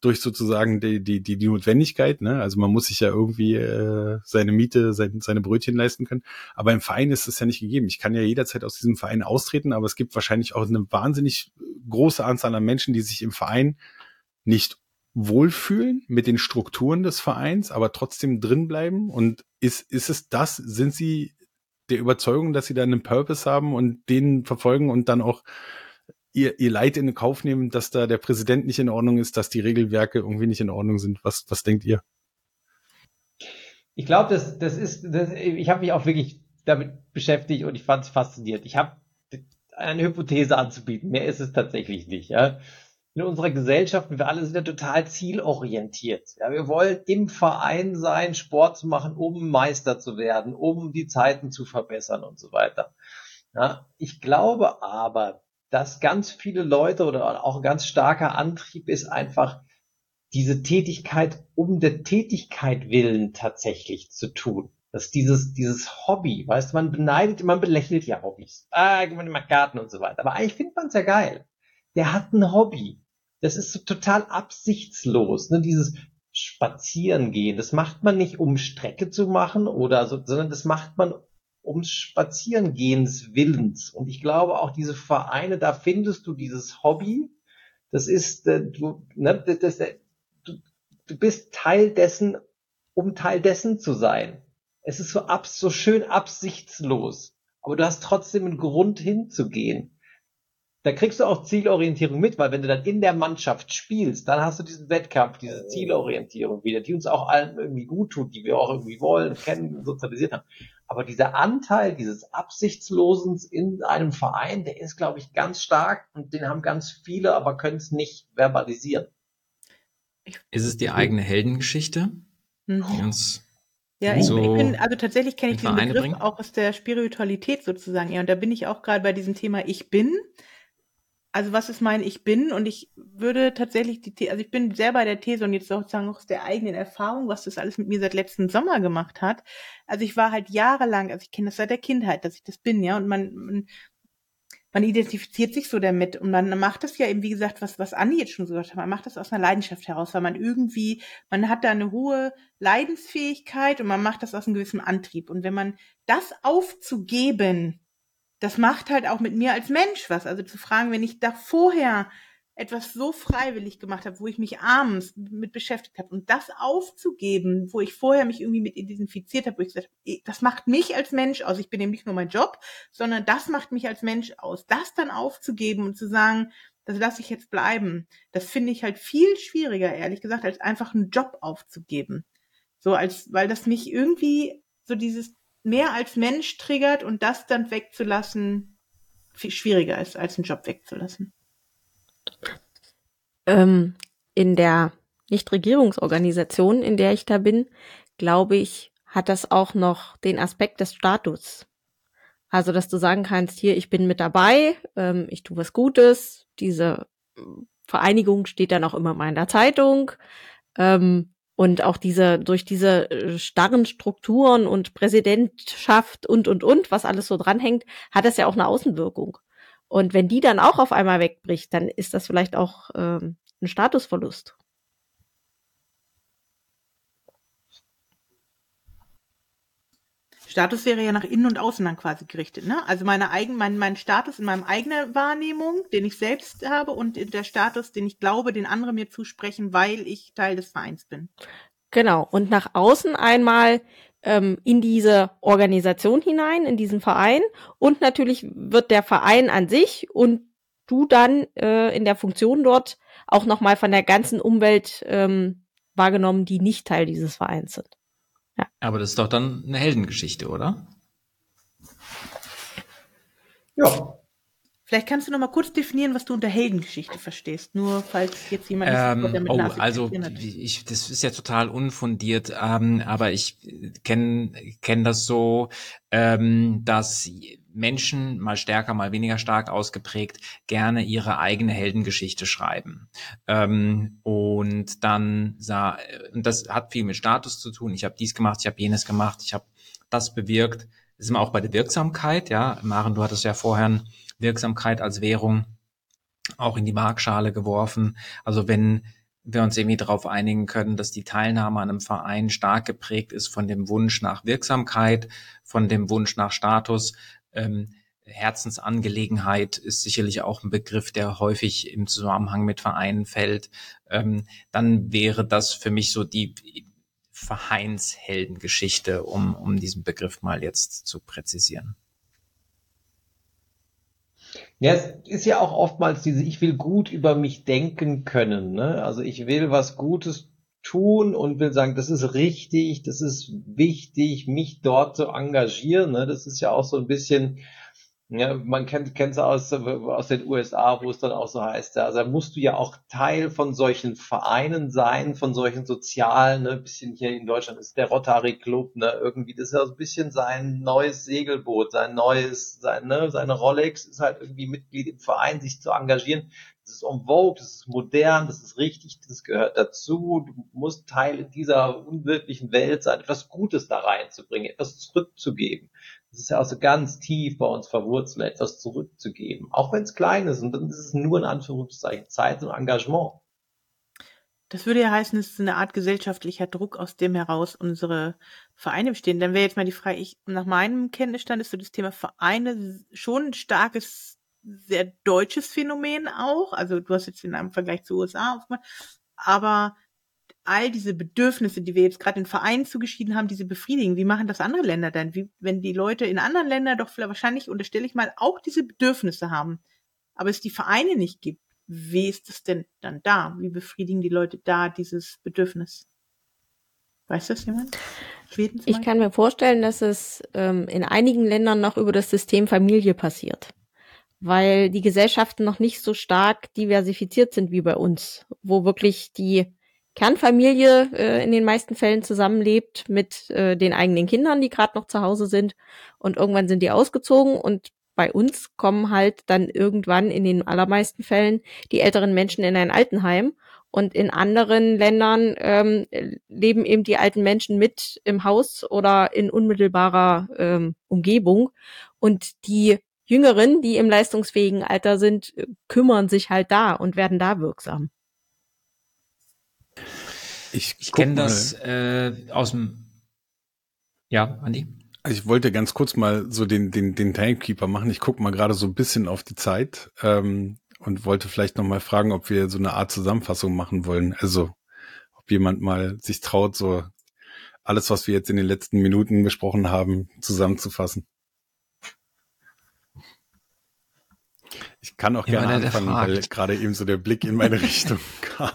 durch sozusagen die die die, die Notwendigkeit. Ne? Also man muss sich ja irgendwie äh, seine Miete, sein, seine Brötchen leisten können. Aber im Verein ist es ja nicht gegeben. Ich kann ja jederzeit aus diesem Verein austreten, aber es gibt wahrscheinlich auch eine wahnsinnig große Anzahl an Menschen, die sich im Verein nicht wohlfühlen mit den Strukturen des Vereins, aber trotzdem drin bleiben? Und ist, ist es das? Sind sie der Überzeugung, dass sie da einen Purpose haben und den verfolgen und dann auch ihr, ihr Leid in den Kauf nehmen, dass da der Präsident nicht in Ordnung ist, dass die Regelwerke irgendwie nicht in Ordnung sind? Was, was denkt ihr? Ich glaube, das, das ist, das, ich habe mich auch wirklich damit beschäftigt und ich fand es faszinierend. Ich habe eine Hypothese anzubieten, mehr ist es tatsächlich nicht. Ja in unserer Gesellschaft, wir alle sind ja total zielorientiert. Ja, wir wollen im Verein sein, Sport zu machen, um Meister zu werden, um die Zeiten zu verbessern und so weiter. Ja, ich glaube aber, dass ganz viele Leute oder auch ein ganz starker Antrieb ist einfach, diese Tätigkeit um der Tätigkeit willen tatsächlich zu tun. Dass dieses, dieses Hobby, weißt du, man beneidet, man belächelt ja Hobbys. Ah, man macht Garten und so weiter. Aber eigentlich findet man es ja geil. Der hat ein Hobby das ist so total absichtslos, ne? dieses Spazierengehen. Das macht man nicht, um Strecke zu machen oder so, sondern das macht man um Spazierengehens Willens. Und ich glaube auch diese Vereine, da findest du dieses Hobby. Das ist, äh, du, ne, das, das, du, du bist Teil dessen, um Teil dessen zu sein. Es ist so abs, so schön absichtslos. Aber du hast trotzdem einen Grund hinzugehen da kriegst du auch Zielorientierung mit, weil wenn du dann in der Mannschaft spielst, dann hast du diesen Wettkampf, diese Zielorientierung wieder, die uns auch allen irgendwie gut tut, die wir auch irgendwie wollen, kennen, sozialisiert haben. Aber dieser Anteil dieses Absichtslosen in einem Verein, der ist, glaube ich, ganz stark und den haben ganz viele, aber können es nicht verbalisieren. Ist es die eigene Heldengeschichte, Mhm. die uns Ja, ich, so ich bin, also tatsächlich kenne ich diesen Begriff bringen? auch aus der Spiritualität sozusagen. Ja, und da bin ich auch gerade bei diesem Thema Ich bin. Also was ist mein Ich bin? Und ich würde tatsächlich die, The- also ich bin sehr bei der These und jetzt sozusagen aus der eigenen Erfahrung, was das alles mit mir seit letzten Sommer gemacht hat. Also ich war halt jahrelang, also ich kenne das seit der Kindheit, dass ich das bin, ja, und man, man man identifiziert sich so damit und man macht das ja eben, wie gesagt, was, was Anni jetzt schon so gesagt hat, man macht das aus einer Leidenschaft heraus, weil man irgendwie, man hat da eine hohe Leidensfähigkeit und man macht das aus einem gewissen Antrieb. Und wenn man das aufzugeben, das macht halt auch mit mir als Mensch was. Also zu fragen, wenn ich da vorher etwas so freiwillig gemacht habe, wo ich mich abends mit beschäftigt habe und das aufzugeben, wo ich vorher mich irgendwie mit identifiziert habe, wo ich gesagt habe, das macht mich als Mensch aus. Ich bin eben nicht nur mein Job, sondern das macht mich als Mensch aus. Das dann aufzugeben und zu sagen, das lasse ich jetzt bleiben, das finde ich halt viel schwieriger, ehrlich gesagt, als einfach einen Job aufzugeben. So als, weil das mich irgendwie so dieses mehr als Mensch triggert und das dann wegzulassen viel schwieriger ist, als einen Job wegzulassen. Ähm, in der Nichtregierungsorganisation, in der ich da bin, glaube ich, hat das auch noch den Aspekt des Status. Also, dass du sagen kannst, hier, ich bin mit dabei, ähm, ich tue was Gutes, diese Vereinigung steht dann auch immer mal in der Zeitung. Ähm, und auch diese, durch diese äh, starren Strukturen und Präsidentschaft und, und, und, was alles so dranhängt, hat das ja auch eine Außenwirkung. Und wenn die dann auch auf einmal wegbricht, dann ist das vielleicht auch ähm, ein Statusverlust. Status wäre ja nach innen und außen dann quasi gerichtet, ne? Also meine eigen, mein, mein Status in meinem eigenen Wahrnehmung, den ich selbst habe und der Status, den ich glaube, den andere mir zusprechen, weil ich Teil des Vereins bin. Genau. Und nach außen einmal ähm, in diese Organisation hinein, in diesen Verein. Und natürlich wird der Verein an sich und du dann äh, in der Funktion dort auch nochmal von der ganzen Umwelt ähm, wahrgenommen, die nicht Teil dieses Vereins sind. Aber das ist doch dann eine Heldengeschichte, oder? Ja, Vielleicht kannst du noch mal kurz definieren, was du unter Heldengeschichte verstehst. Nur falls jetzt jemand nicht sofort Ähm, damit oh, also hat. ich, das ist ja total unfundiert, ähm, aber ich kenne kenn das so, ähm, dass Menschen mal stärker, mal weniger stark ausgeprägt gerne ihre eigene Heldengeschichte schreiben. Ähm, und dann sah, und das hat viel mit Status zu tun. Ich habe dies gemacht, ich habe jenes gemacht, ich habe das bewirkt. Das ist immer auch bei der Wirksamkeit, ja. Maren, du hattest ja vorher Wirksamkeit als Währung auch in die Waagschale geworfen. Also wenn wir uns irgendwie darauf einigen können, dass die Teilnahme an einem Verein stark geprägt ist von dem Wunsch nach Wirksamkeit, von dem Wunsch nach Status. Ähm, Herzensangelegenheit ist sicherlich auch ein Begriff, der häufig im Zusammenhang mit Vereinen fällt. Ähm, dann wäre das für mich so die Vereinsheldengeschichte, um, um diesen Begriff mal jetzt zu präzisieren. Ja, es ist ja auch oftmals diese, ich will gut über mich denken können. Ne? Also ich will was Gutes tun und will sagen, das ist richtig, das ist wichtig, mich dort zu engagieren. Ne? Das ist ja auch so ein bisschen, ja, man kennt es aus, aus den USA, wo es dann auch so heißt, ja, also da musst du ja auch Teil von solchen Vereinen sein, von solchen sozialen, ne, ein bisschen hier in Deutschland ist der Rotary Club, ne, irgendwie, das ist ja so ein bisschen sein neues Segelboot, sein neues, sein, ne, seine Rolex ist halt irgendwie Mitglied im Verein, sich zu engagieren. Das ist en vogue, das ist modern, das ist richtig, das gehört dazu. Du musst Teil dieser unwirklichen Welt sein, etwas Gutes da reinzubringen, etwas zurückzugeben. Das ist ja auch so ganz tief bei uns verwurzelt, etwas zurückzugeben. Auch wenn es klein ist. Und dann ist es nur in Anführungszeichen Zeit und Engagement. Das würde ja heißen, es ist eine Art gesellschaftlicher Druck, aus dem heraus unsere Vereine bestehen. Dann wäre jetzt mal die Frage, ich, nach meinem Kenntnisstand ist so das Thema Vereine schon ein starkes, sehr deutsches Phänomen auch. Also du hast jetzt in einem Vergleich zu USA aufgemacht. Aber all diese Bedürfnisse, die wir jetzt gerade in Vereinen zugeschieden haben, diese befriedigen. Wie machen das andere Länder denn? Wie, wenn die Leute in anderen Ländern doch wahrscheinlich, unterstelle ich mal, auch diese Bedürfnisse haben. aber es die Vereine nicht gibt, wie ist es denn dann da? Wie befriedigen die Leute da dieses Bedürfnis? Weiß das jemand? Schweden ich kann mir vorstellen, dass es ähm, in einigen Ländern noch über das System Familie passiert, weil die Gesellschaften noch nicht so stark diversifiziert sind wie bei uns, wo wirklich die Kernfamilie äh, in den meisten Fällen zusammenlebt mit äh, den eigenen Kindern, die gerade noch zu Hause sind. Und irgendwann sind die ausgezogen und bei uns kommen halt dann irgendwann in den allermeisten Fällen die älteren Menschen in ein Altenheim. Und in anderen Ländern ähm, leben eben die alten Menschen mit im Haus oder in unmittelbarer ähm, Umgebung. Und die Jüngeren, die im leistungsfähigen Alter sind, kümmern sich halt da und werden da wirksam. Ich, ich kenne das äh, aus dem. Ja, Andi? Also ich wollte ganz kurz mal so den, den, den Timekeeper machen. Ich gucke mal gerade so ein bisschen auf die Zeit ähm, und wollte vielleicht noch mal fragen, ob wir so eine Art Zusammenfassung machen wollen. Also ob jemand mal sich traut, so alles, was wir jetzt in den letzten Minuten besprochen haben, zusammenzufassen. Ich kann auch gerne anfangen, weil gerade eben so der Blick in meine Richtung kam.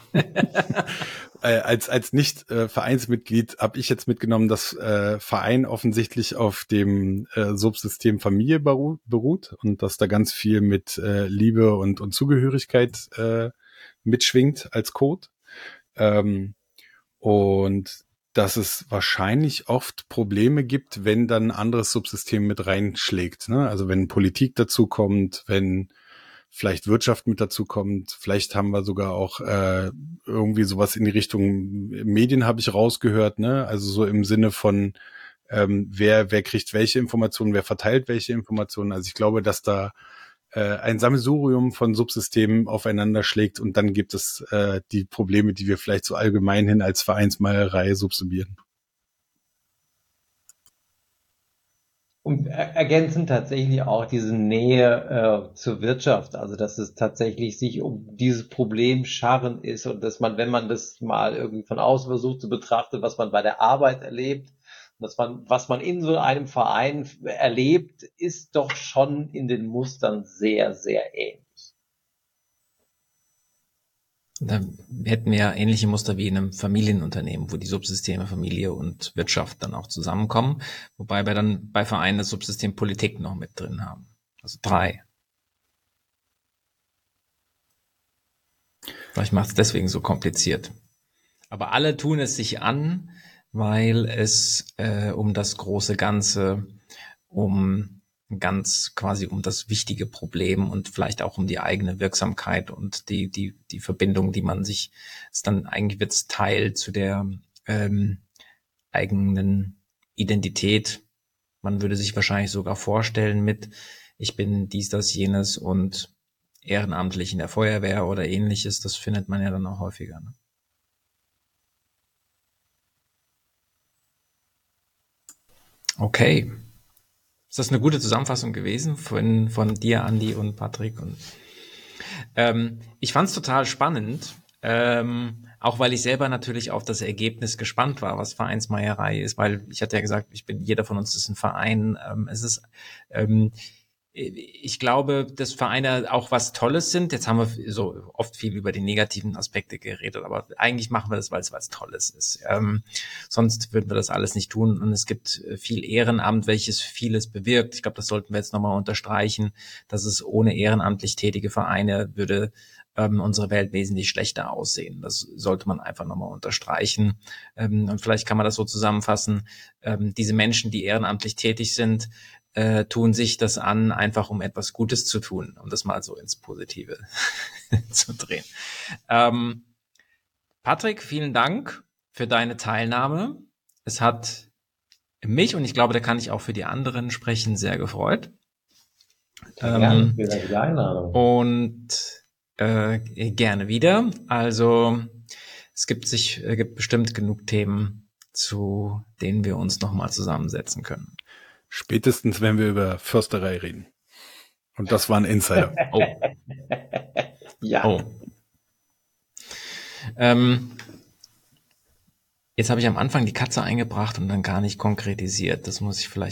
äh, als als nicht äh, Vereinsmitglied habe ich jetzt mitgenommen, dass äh, Verein offensichtlich auf dem äh, Subsystem Familie beru beruht und dass da ganz viel mit äh, Liebe und und Zugehörigkeit äh, mitschwingt als Code. Ähm, und dass es wahrscheinlich oft Probleme gibt, wenn dann ein anderes Subsystem mit reinschlägt. Ne? Also wenn Politik dazu kommt, wenn vielleicht Wirtschaft mit dazu kommt. Vielleicht haben wir sogar auch äh, irgendwie sowas in die Richtung Medien habe ich rausgehört, ne? Also so im Sinne von ähm, wer wer kriegt welche Informationen, wer verteilt welche Informationen. Also ich glaube, dass da äh, ein Sammelsurium von Subsystemen aufeinander schlägt und dann gibt es äh, die Probleme, die wir vielleicht so allgemein hin als Vereinsmalerei subsumieren. Und ergänzend tatsächlich auch diese Nähe äh, zur Wirtschaft, also dass es tatsächlich sich um dieses Problem scharren ist und dass man, wenn man das mal irgendwie von außen versucht zu betrachten, was man bei der Arbeit erlebt, dass man, was man in so einem Verein erlebt, ist doch schon in den Mustern sehr, sehr ähnlich. Da hätten wir ja ähnliche Muster wie in einem Familienunternehmen, wo die Subsysteme Familie und Wirtschaft dann auch zusammenkommen, wobei wir dann bei Vereinen das Subsystem Politik noch mit drin haben. Also drei. Vielleicht macht es deswegen so kompliziert. Aber alle tun es sich an, weil es äh, um das große Ganze, um ganz quasi um das wichtige Problem und vielleicht auch um die eigene Wirksamkeit und die, die, die Verbindung, die man sich, ist dann eigentlich wird's Teil zu der ähm, eigenen Identität. Man würde sich wahrscheinlich sogar vorstellen mit, ich bin dies, das, jenes und ehrenamtlich in der Feuerwehr oder ähnliches. Das findet man ja dann auch häufiger. Ne? Okay. Ist das eine gute Zusammenfassung gewesen von, von dir, Andi und Patrick? Und, ähm, ich fand es total spannend, ähm, auch weil ich selber natürlich auf das Ergebnis gespannt war, was Vereinsmeierei ist, weil ich hatte ja gesagt, ich bin, jeder von uns ist ein Verein. Ähm, es ist, ähm, ich glaube, dass Vereine auch was Tolles sind. Jetzt haben wir so oft viel über die negativen Aspekte geredet, aber eigentlich machen wir das, weil es was Tolles ist. Ähm, sonst würden wir das alles nicht tun. Und es gibt viel Ehrenamt, welches vieles bewirkt. Ich glaube, das sollten wir jetzt nochmal unterstreichen, dass es ohne ehrenamtlich tätige Vereine würde ähm, unsere Welt wesentlich schlechter aussehen. Das sollte man einfach nochmal unterstreichen. Ähm, und vielleicht kann man das so zusammenfassen. Ähm, diese Menschen, die ehrenamtlich tätig sind, äh, tun sich das an, einfach um etwas Gutes zu tun, um das mal so ins Positive zu drehen. Ähm, Patrick, vielen Dank für deine Teilnahme. Es hat mich und ich glaube, da kann ich auch für die anderen sprechen, sehr gefreut. Ähm, die Einladung. Und äh, gerne wieder. Also es gibt sich, äh, gibt bestimmt genug Themen, zu denen wir uns nochmal zusammensetzen können. Spätestens, wenn wir über Försterei reden. Und das war ein Insider. Oh. ja. Oh. Ähm, jetzt habe ich am Anfang die Katze eingebracht und dann gar nicht konkretisiert. Das muss ich vielleicht